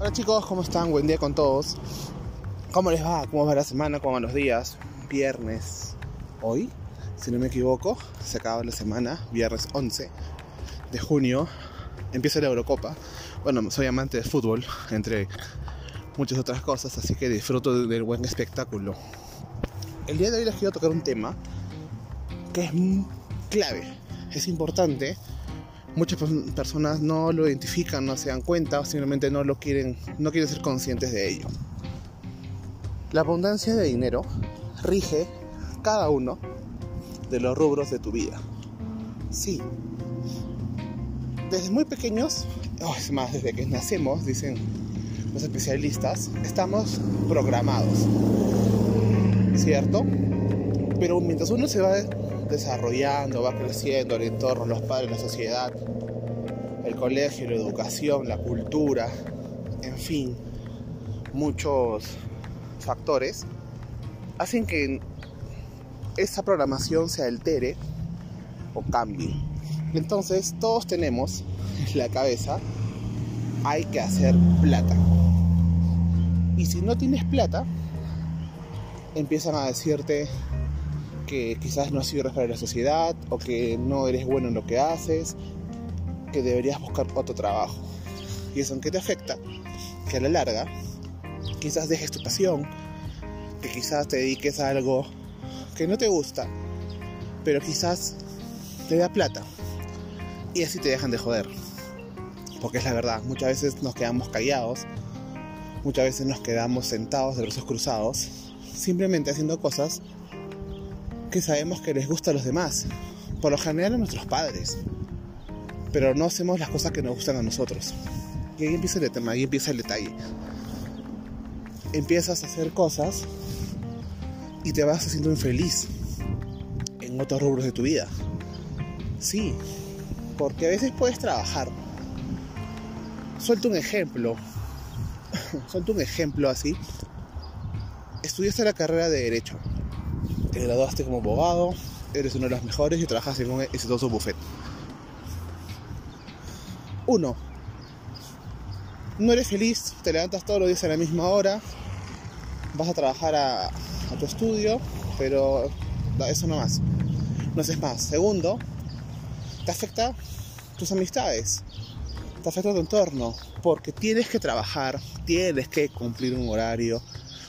Hola chicos, ¿cómo están? Buen día con todos. ¿Cómo les va? ¿Cómo va la semana? ¿Cómo van los días? Viernes hoy, si no me equivoco, se acaba la semana, viernes 11 de junio, empieza la Eurocopa. Bueno, soy amante del fútbol, entre muchas otras cosas, así que disfruto del buen espectáculo. El día de hoy les quiero tocar un tema que es clave, es importante muchas personas no lo identifican, no se dan cuenta o simplemente no lo quieren, no quieren ser conscientes de ello. La abundancia de dinero rige cada uno de los rubros de tu vida. Sí. Desde muy pequeños, oh, es más, desde que nacemos, dicen los especialistas, estamos programados. ¿Cierto? Pero mientras uno se va desarrollando, va creciendo el entorno, los padres, la sociedad, el colegio, la educación, la cultura, en fin, muchos factores, hacen que esa programación se altere o cambie. Entonces todos tenemos en la cabeza, hay que hacer plata. Y si no tienes plata, empiezan a decirte que quizás no sirves para la sociedad o que no eres bueno en lo que haces, que deberías buscar otro trabajo. ¿Y eso en qué te afecta? Que a la larga quizás dejes tu pasión, que quizás te dediques a algo que no te gusta, pero quizás te da plata. Y así te dejan de joder. Porque es la verdad, muchas veces nos quedamos callados, muchas veces nos quedamos sentados de brazos cruzados, simplemente haciendo cosas que sabemos que les gusta a los demás, por lo general a nuestros padres, pero no hacemos las cosas que nos gustan a nosotros. Y ahí empieza el tema, ahí empieza el detalle. Empiezas a hacer cosas y te vas haciendo infeliz en otros rubros de tu vida. Sí, porque a veces puedes trabajar. Suelto un ejemplo. Suelto un ejemplo así. Estudiaste la carrera de Derecho te graduaste como abogado, eres uno de los mejores y trabajas en un exitoso buffet. Uno, no eres feliz, te levantas todos los días a la misma hora, vas a trabajar a, a tu estudio, pero eso no más, no haces más. Segundo, te afecta tus amistades, te afecta tu entorno, porque tienes que trabajar, tienes que cumplir un horario,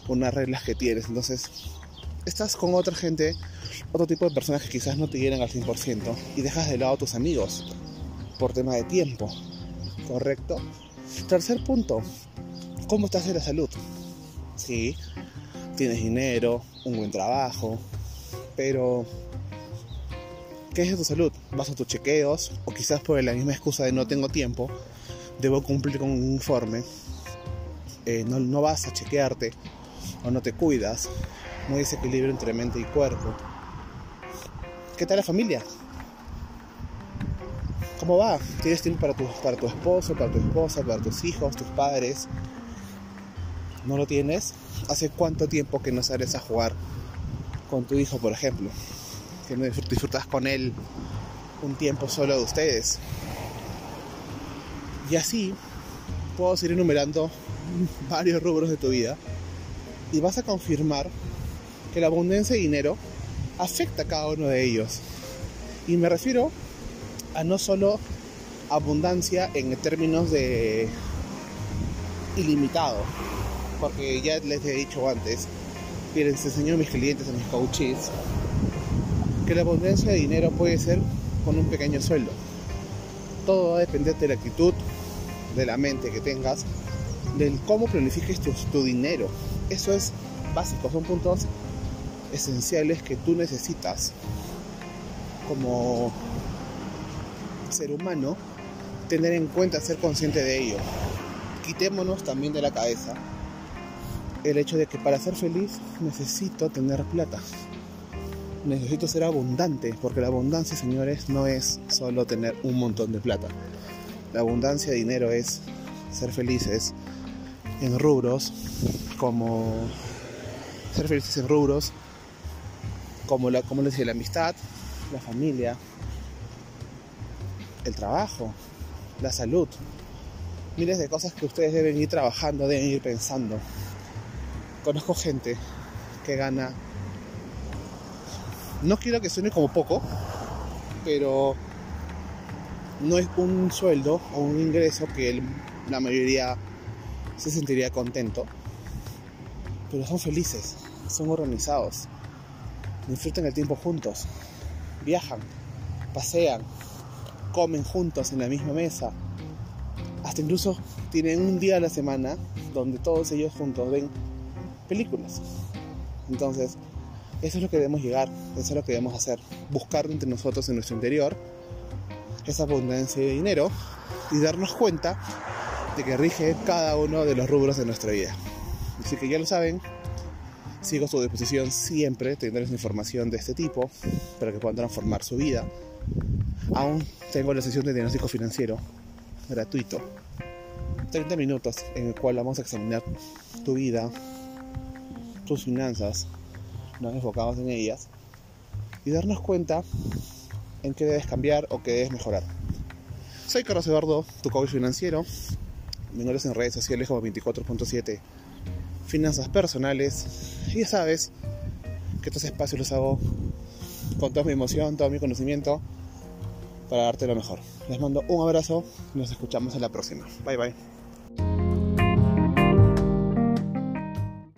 unas reglas que tienes, entonces estás con otra gente, otro tipo de personas que quizás no te quieren al 100% y dejas de lado a tus amigos por tema de tiempo. ¿Correcto? Tercer punto, ¿cómo estás de la salud? Sí, tienes dinero, un buen trabajo, pero ¿qué es de tu salud? ¿Vas a tus chequeos? O quizás por la misma excusa de no tengo tiempo, debo cumplir con un informe, eh, no, no vas a chequearte o no te cuidas muy desequilibrio entre mente y cuerpo. ¿Qué tal la familia? ¿Cómo va? ¿Tienes tiempo para tu, para tu esposo, para tu esposa, para tus hijos, tus padres? ¿No lo tienes? ¿Hace cuánto tiempo que no sales a jugar con tu hijo, por ejemplo? Que no disfrutas con él un tiempo solo de ustedes. Y así puedo seguir enumerando varios rubros de tu vida y vas a confirmar que la abundancia de dinero afecta a cada uno de ellos. Y me refiero a no solo abundancia en términos de ilimitado, porque ya les he dicho antes, y les enseño a mis clientes, a mis coaches, que la abundancia de dinero puede ser con un pequeño sueldo. Todo va a depender de la actitud, de la mente que tengas, del cómo planifiques tu, tu dinero. Eso es básico, son puntos esenciales que tú necesitas como ser humano tener en cuenta, ser consciente de ello. Quitémonos también de la cabeza el hecho de que para ser feliz necesito tener plata. Necesito ser abundante, porque la abundancia, señores, no es solo tener un montón de plata. La abundancia de dinero es ser felices en rubros como ser felices en rubros como, la, como les decía, la amistad, la familia, el trabajo, la salud. miles de cosas que ustedes deben ir trabajando, deben ir pensando. Conozco gente que gana, no quiero que suene como poco, pero no es un sueldo o un ingreso que la mayoría se sentiría contento, pero son felices, son organizados, disfrutan el tiempo juntos, viajan, pasean, comen juntos en la misma mesa, hasta incluso tienen un día a la semana donde todos ellos juntos ven películas. Entonces, eso es lo que debemos llegar, eso es lo que debemos hacer, buscar entre nosotros en nuestro interior esa abundancia de dinero y darnos cuenta de que rige cada uno de los rubros de nuestra vida. Así que ya lo saben, sigo a su disposición siempre tendrles información de este tipo para que puedan transformar su vida. Aún tengo la sesión de diagnóstico financiero gratuito. 30 minutos en el cual vamos a examinar tu vida, tus finanzas, nos enfocamos en ellas y darnos cuenta en qué debes cambiar o qué debes mejorar. Soy Carlos Eduardo, tu coach financiero. Me en redes sociales como 24.7 Finanzas Personales. Ya sabes que estos espacios los hago con toda mi emoción, todo mi conocimiento para darte lo mejor. Les mando un abrazo nos escuchamos en la próxima. Bye bye.